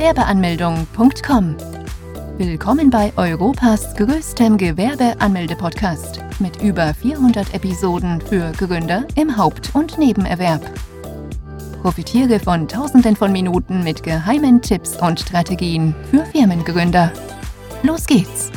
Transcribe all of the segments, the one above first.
Gewerbeanmeldung.com. Willkommen bei Europas größtem Gewerbeanmelde-Podcast mit über 400 Episoden für Gründer im Haupt- und Nebenerwerb. Profitiere von Tausenden von Minuten mit geheimen Tipps und Strategien für Firmengründer. Los geht's!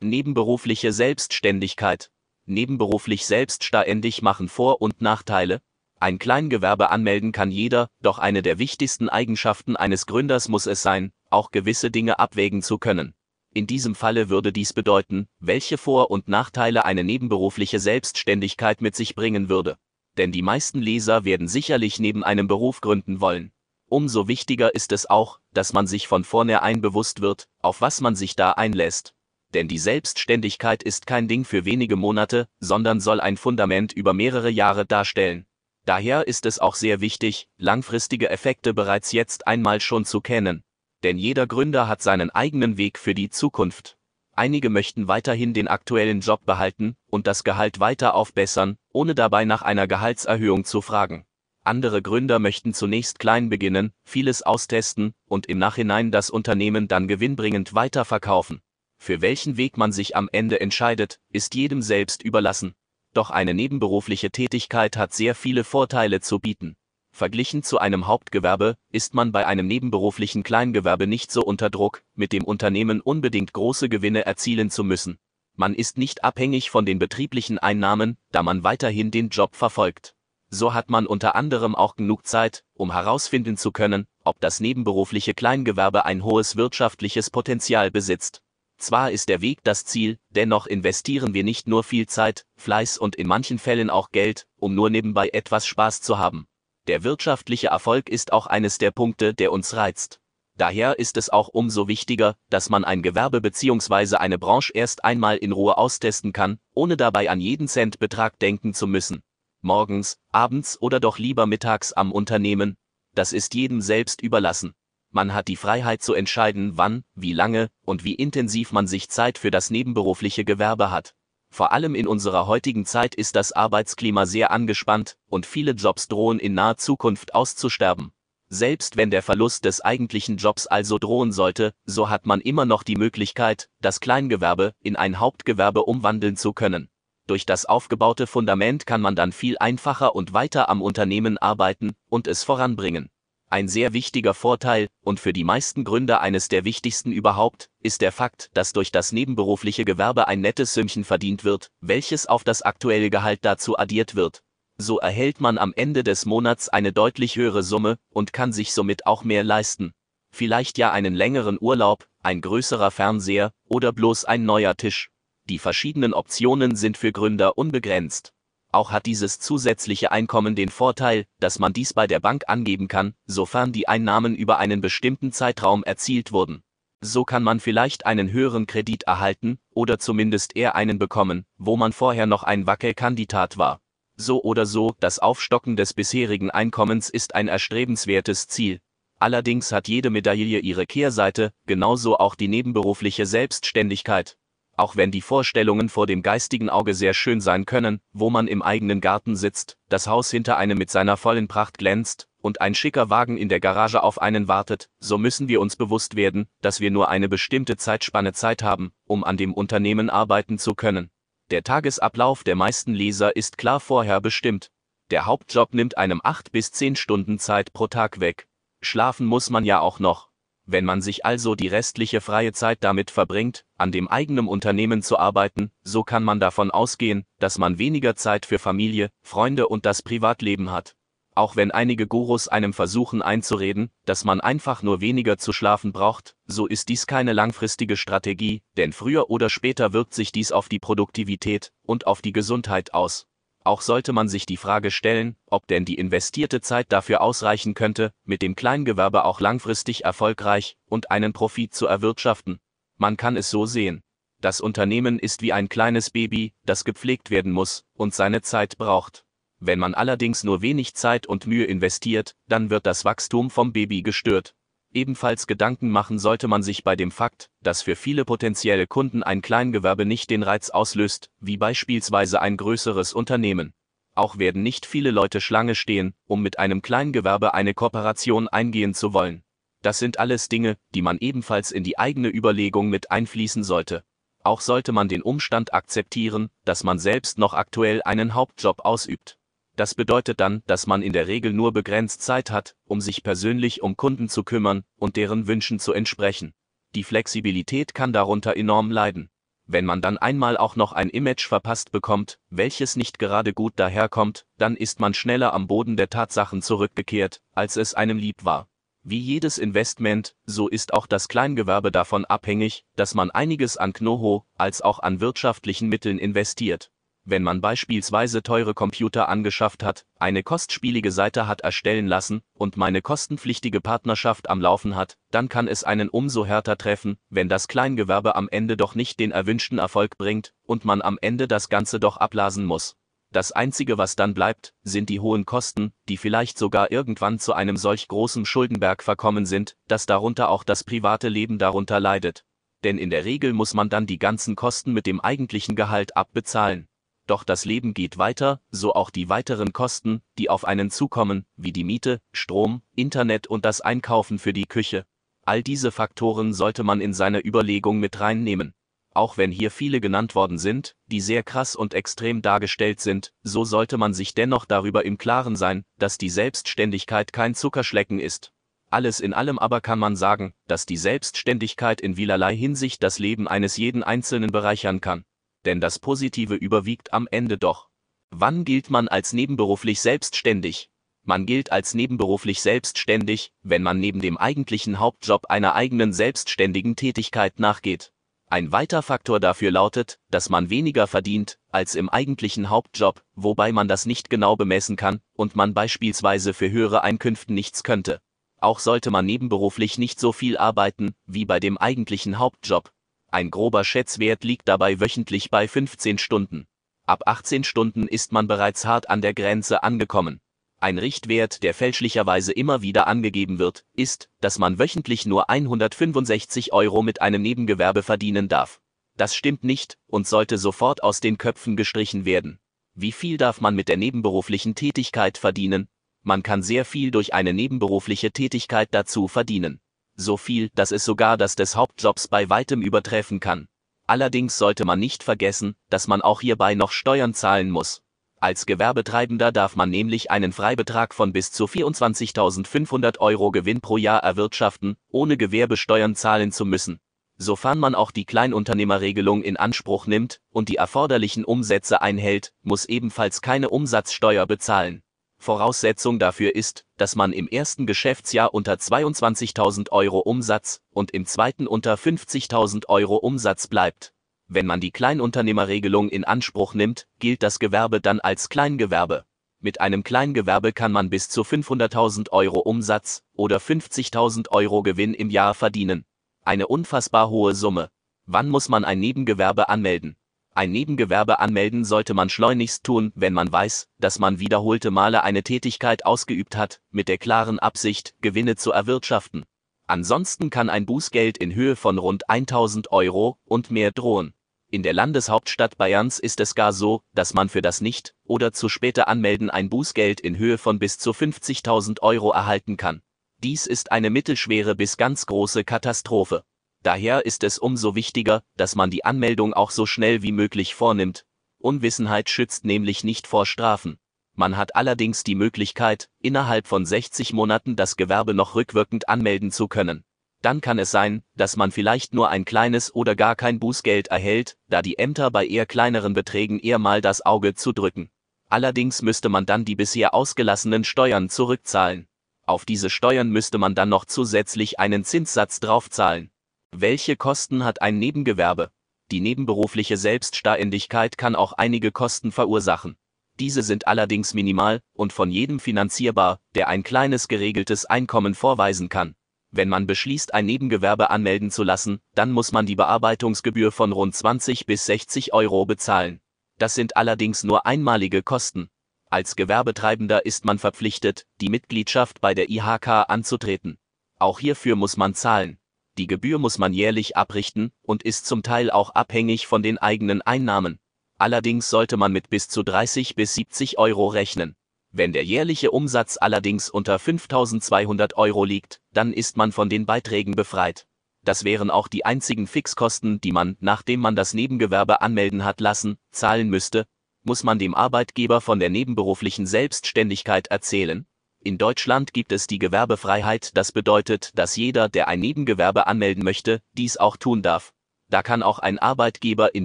Nebenberufliche Selbstständigkeit. Nebenberuflich selbstständig machen Vor- und Nachteile. Ein Kleingewerbe anmelden kann jeder, doch eine der wichtigsten Eigenschaften eines Gründers muss es sein, auch gewisse Dinge abwägen zu können. In diesem Falle würde dies bedeuten, welche Vor- und Nachteile eine nebenberufliche Selbstständigkeit mit sich bringen würde. Denn die meisten Leser werden sicherlich neben einem Beruf gründen wollen. Umso wichtiger ist es auch, dass man sich von vornherein bewusst wird, auf was man sich da einlässt. Denn die Selbstständigkeit ist kein Ding für wenige Monate, sondern soll ein Fundament über mehrere Jahre darstellen. Daher ist es auch sehr wichtig, langfristige Effekte bereits jetzt einmal schon zu kennen. Denn jeder Gründer hat seinen eigenen Weg für die Zukunft. Einige möchten weiterhin den aktuellen Job behalten und das Gehalt weiter aufbessern, ohne dabei nach einer Gehaltserhöhung zu fragen. Andere Gründer möchten zunächst klein beginnen, vieles austesten und im Nachhinein das Unternehmen dann gewinnbringend weiterverkaufen. Für welchen Weg man sich am Ende entscheidet, ist jedem selbst überlassen. Doch eine nebenberufliche Tätigkeit hat sehr viele Vorteile zu bieten. Verglichen zu einem Hauptgewerbe ist man bei einem nebenberuflichen Kleingewerbe nicht so unter Druck, mit dem Unternehmen unbedingt große Gewinne erzielen zu müssen. Man ist nicht abhängig von den betrieblichen Einnahmen, da man weiterhin den Job verfolgt. So hat man unter anderem auch genug Zeit, um herausfinden zu können, ob das nebenberufliche Kleingewerbe ein hohes wirtschaftliches Potenzial besitzt. Zwar ist der Weg das Ziel, dennoch investieren wir nicht nur viel Zeit, Fleiß und in manchen Fällen auch Geld, um nur nebenbei etwas Spaß zu haben. Der wirtschaftliche Erfolg ist auch eines der Punkte, der uns reizt. Daher ist es auch umso wichtiger, dass man ein Gewerbe bzw. eine Branche erst einmal in Ruhe austesten kann, ohne dabei an jeden Centbetrag denken zu müssen. Morgens, abends oder doch lieber mittags am Unternehmen, das ist jedem selbst überlassen. Man hat die Freiheit zu entscheiden, wann, wie lange und wie intensiv man sich Zeit für das nebenberufliche Gewerbe hat. Vor allem in unserer heutigen Zeit ist das Arbeitsklima sehr angespannt und viele Jobs drohen in naher Zukunft auszusterben. Selbst wenn der Verlust des eigentlichen Jobs also drohen sollte, so hat man immer noch die Möglichkeit, das Kleingewerbe in ein Hauptgewerbe umwandeln zu können. Durch das aufgebaute Fundament kann man dann viel einfacher und weiter am Unternehmen arbeiten und es voranbringen. Ein sehr wichtiger Vorteil, und für die meisten Gründer eines der wichtigsten überhaupt, ist der Fakt, dass durch das nebenberufliche Gewerbe ein nettes Sümmchen verdient wird, welches auf das aktuelle Gehalt dazu addiert wird. So erhält man am Ende des Monats eine deutlich höhere Summe und kann sich somit auch mehr leisten. Vielleicht ja einen längeren Urlaub, ein größerer Fernseher oder bloß ein neuer Tisch. Die verschiedenen Optionen sind für Gründer unbegrenzt. Auch hat dieses zusätzliche Einkommen den Vorteil, dass man dies bei der Bank angeben kann, sofern die Einnahmen über einen bestimmten Zeitraum erzielt wurden. So kann man vielleicht einen höheren Kredit erhalten oder zumindest eher einen bekommen, wo man vorher noch ein Wackelkandidat war. So oder so, das Aufstocken des bisherigen Einkommens ist ein erstrebenswertes Ziel. Allerdings hat jede Medaille ihre Kehrseite, genauso auch die nebenberufliche Selbstständigkeit auch wenn die Vorstellungen vor dem geistigen Auge sehr schön sein können, wo man im eigenen Garten sitzt, das Haus hinter einem mit seiner vollen Pracht glänzt und ein schicker Wagen in der Garage auf einen wartet, so müssen wir uns bewusst werden, dass wir nur eine bestimmte Zeitspanne Zeit haben, um an dem Unternehmen arbeiten zu können. Der Tagesablauf der meisten Leser ist klar vorher bestimmt. Der Hauptjob nimmt einem 8 bis 10 Stunden Zeit pro Tag weg. Schlafen muss man ja auch noch. Wenn man sich also die restliche freie Zeit damit verbringt, an dem eigenen Unternehmen zu arbeiten, so kann man davon ausgehen, dass man weniger Zeit für Familie, Freunde und das Privatleben hat. Auch wenn einige Gurus einem versuchen einzureden, dass man einfach nur weniger zu schlafen braucht, so ist dies keine langfristige Strategie, denn früher oder später wirkt sich dies auf die Produktivität und auf die Gesundheit aus. Auch sollte man sich die Frage stellen, ob denn die investierte Zeit dafür ausreichen könnte, mit dem Kleingewerbe auch langfristig erfolgreich und einen Profit zu erwirtschaften. Man kann es so sehen. Das Unternehmen ist wie ein kleines Baby, das gepflegt werden muss und seine Zeit braucht. Wenn man allerdings nur wenig Zeit und Mühe investiert, dann wird das Wachstum vom Baby gestört. Ebenfalls Gedanken machen sollte man sich bei dem Fakt, dass für viele potenzielle Kunden ein Kleingewerbe nicht den Reiz auslöst, wie beispielsweise ein größeres Unternehmen. Auch werden nicht viele Leute Schlange stehen, um mit einem Kleingewerbe eine Kooperation eingehen zu wollen. Das sind alles Dinge, die man ebenfalls in die eigene Überlegung mit einfließen sollte. Auch sollte man den Umstand akzeptieren, dass man selbst noch aktuell einen Hauptjob ausübt. Das bedeutet dann, dass man in der Regel nur begrenzt Zeit hat, um sich persönlich um Kunden zu kümmern und deren Wünschen zu entsprechen. Die Flexibilität kann darunter enorm leiden. Wenn man dann einmal auch noch ein Image verpasst bekommt, welches nicht gerade gut daherkommt, dann ist man schneller am Boden der Tatsachen zurückgekehrt, als es einem lieb war. Wie jedes Investment, so ist auch das Kleingewerbe davon abhängig, dass man einiges an Knoho als auch an wirtschaftlichen Mitteln investiert wenn man beispielsweise teure Computer angeschafft hat, eine kostspielige Seite hat erstellen lassen und meine kostenpflichtige Partnerschaft am Laufen hat, dann kann es einen umso härter treffen, wenn das Kleingewerbe am Ende doch nicht den erwünschten Erfolg bringt und man am Ende das Ganze doch ablasen muss. Das Einzige, was dann bleibt, sind die hohen Kosten, die vielleicht sogar irgendwann zu einem solch großen Schuldenberg verkommen sind, dass darunter auch das private Leben darunter leidet. Denn in der Regel muss man dann die ganzen Kosten mit dem eigentlichen Gehalt abbezahlen. Doch das Leben geht weiter, so auch die weiteren Kosten, die auf einen zukommen, wie die Miete, Strom, Internet und das Einkaufen für die Küche. All diese Faktoren sollte man in seine Überlegung mit reinnehmen. Auch wenn hier viele genannt worden sind, die sehr krass und extrem dargestellt sind, so sollte man sich dennoch darüber im Klaren sein, dass die Selbstständigkeit kein Zuckerschlecken ist. Alles in allem aber kann man sagen, dass die Selbstständigkeit in vielerlei Hinsicht das Leben eines jeden Einzelnen bereichern kann denn das Positive überwiegt am Ende doch. Wann gilt man als nebenberuflich selbstständig? Man gilt als nebenberuflich selbstständig, wenn man neben dem eigentlichen Hauptjob einer eigenen selbstständigen Tätigkeit nachgeht. Ein weiter Faktor dafür lautet, dass man weniger verdient als im eigentlichen Hauptjob, wobei man das nicht genau bemessen kann und man beispielsweise für höhere Einkünfte nichts könnte. Auch sollte man nebenberuflich nicht so viel arbeiten wie bei dem eigentlichen Hauptjob, ein grober Schätzwert liegt dabei wöchentlich bei 15 Stunden. Ab 18 Stunden ist man bereits hart an der Grenze angekommen. Ein Richtwert, der fälschlicherweise immer wieder angegeben wird, ist, dass man wöchentlich nur 165 Euro mit einem Nebengewerbe verdienen darf. Das stimmt nicht und sollte sofort aus den Köpfen gestrichen werden. Wie viel darf man mit der nebenberuflichen Tätigkeit verdienen? Man kann sehr viel durch eine nebenberufliche Tätigkeit dazu verdienen so viel, dass es sogar das des Hauptjobs bei weitem übertreffen kann. Allerdings sollte man nicht vergessen, dass man auch hierbei noch Steuern zahlen muss. Als Gewerbetreibender darf man nämlich einen Freibetrag von bis zu 24.500 Euro Gewinn pro Jahr erwirtschaften, ohne Gewerbesteuern zahlen zu müssen. Sofern man auch die Kleinunternehmerregelung in Anspruch nimmt und die erforderlichen Umsätze einhält, muss ebenfalls keine Umsatzsteuer bezahlen. Voraussetzung dafür ist, dass man im ersten Geschäftsjahr unter 22.000 Euro Umsatz und im zweiten unter 50.000 Euro Umsatz bleibt. Wenn man die Kleinunternehmerregelung in Anspruch nimmt, gilt das Gewerbe dann als Kleingewerbe. Mit einem Kleingewerbe kann man bis zu 500.000 Euro Umsatz oder 50.000 Euro Gewinn im Jahr verdienen. Eine unfassbar hohe Summe. Wann muss man ein Nebengewerbe anmelden? Ein Nebengewerbe anmelden sollte man schleunigst tun, wenn man weiß, dass man wiederholte Male eine Tätigkeit ausgeübt hat, mit der klaren Absicht, Gewinne zu erwirtschaften. Ansonsten kann ein Bußgeld in Höhe von rund 1000 Euro und mehr drohen. In der Landeshauptstadt Bayerns ist es gar so, dass man für das nicht oder zu späte Anmelden ein Bußgeld in Höhe von bis zu 50.000 Euro erhalten kann. Dies ist eine mittelschwere bis ganz große Katastrophe. Daher ist es umso wichtiger, dass man die Anmeldung auch so schnell wie möglich vornimmt. Unwissenheit schützt nämlich nicht vor Strafen. Man hat allerdings die Möglichkeit, innerhalb von 60 Monaten das Gewerbe noch rückwirkend anmelden zu können. Dann kann es sein, dass man vielleicht nur ein kleines oder gar kein Bußgeld erhält, da die Ämter bei eher kleineren Beträgen eher mal das Auge zudrücken. Allerdings müsste man dann die bisher ausgelassenen Steuern zurückzahlen. Auf diese Steuern müsste man dann noch zusätzlich einen Zinssatz draufzahlen. Welche Kosten hat ein Nebengewerbe? Die nebenberufliche Selbstständigkeit kann auch einige Kosten verursachen. Diese sind allerdings minimal und von jedem finanzierbar, der ein kleines geregeltes Einkommen vorweisen kann. Wenn man beschließt, ein Nebengewerbe anmelden zu lassen, dann muss man die Bearbeitungsgebühr von rund 20 bis 60 Euro bezahlen. Das sind allerdings nur einmalige Kosten. Als Gewerbetreibender ist man verpflichtet, die Mitgliedschaft bei der IHK anzutreten. Auch hierfür muss man zahlen. Die Gebühr muss man jährlich abrichten und ist zum Teil auch abhängig von den eigenen Einnahmen. Allerdings sollte man mit bis zu 30 bis 70 Euro rechnen. Wenn der jährliche Umsatz allerdings unter 5200 Euro liegt, dann ist man von den Beiträgen befreit. Das wären auch die einzigen Fixkosten, die man, nachdem man das Nebengewerbe anmelden hat lassen, zahlen müsste, muss man dem Arbeitgeber von der nebenberuflichen Selbstständigkeit erzählen. In Deutschland gibt es die Gewerbefreiheit, das bedeutet, dass jeder, der ein Nebengewerbe anmelden möchte, dies auch tun darf. Da kann auch ein Arbeitgeber in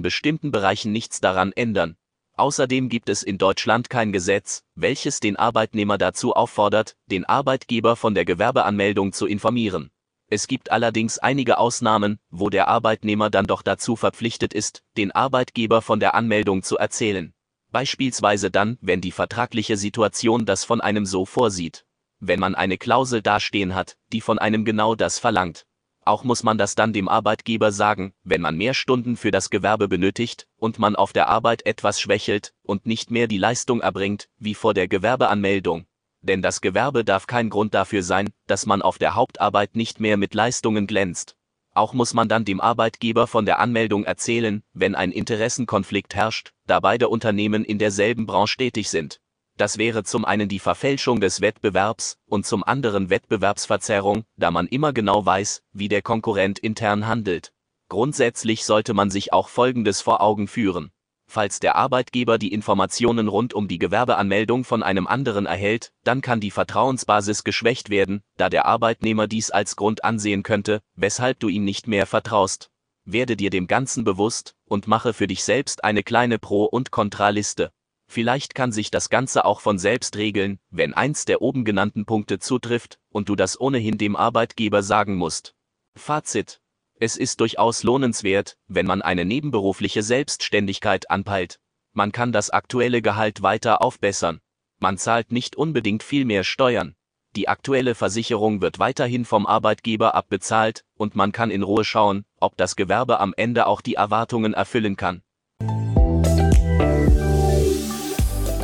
bestimmten Bereichen nichts daran ändern. Außerdem gibt es in Deutschland kein Gesetz, welches den Arbeitnehmer dazu auffordert, den Arbeitgeber von der Gewerbeanmeldung zu informieren. Es gibt allerdings einige Ausnahmen, wo der Arbeitnehmer dann doch dazu verpflichtet ist, den Arbeitgeber von der Anmeldung zu erzählen. Beispielsweise dann, wenn die vertragliche Situation das von einem so vorsieht. Wenn man eine Klausel dastehen hat, die von einem genau das verlangt. Auch muss man das dann dem Arbeitgeber sagen, wenn man mehr Stunden für das Gewerbe benötigt und man auf der Arbeit etwas schwächelt und nicht mehr die Leistung erbringt, wie vor der Gewerbeanmeldung, denn das Gewerbe darf kein Grund dafür sein, dass man auf der Hauptarbeit nicht mehr mit Leistungen glänzt. Auch muss man dann dem Arbeitgeber von der Anmeldung erzählen, wenn ein Interessenkonflikt herrscht, da beide Unternehmen in derselben Branche tätig sind. Das wäre zum einen die Verfälschung des Wettbewerbs und zum anderen Wettbewerbsverzerrung, da man immer genau weiß, wie der Konkurrent intern handelt. Grundsätzlich sollte man sich auch Folgendes vor Augen führen. Falls der Arbeitgeber die Informationen rund um die Gewerbeanmeldung von einem anderen erhält, dann kann die Vertrauensbasis geschwächt werden, da der Arbeitnehmer dies als Grund ansehen könnte, weshalb du ihm nicht mehr vertraust. Werde dir dem Ganzen bewusst und mache für dich selbst eine kleine Pro- und Kontraliste. Vielleicht kann sich das Ganze auch von selbst regeln, wenn eins der oben genannten Punkte zutrifft und du das ohnehin dem Arbeitgeber sagen musst. Fazit es ist durchaus lohnenswert, wenn man eine nebenberufliche Selbstständigkeit anpeilt. Man kann das aktuelle Gehalt weiter aufbessern. Man zahlt nicht unbedingt viel mehr Steuern. Die aktuelle Versicherung wird weiterhin vom Arbeitgeber abbezahlt und man kann in Ruhe schauen, ob das Gewerbe am Ende auch die Erwartungen erfüllen kann.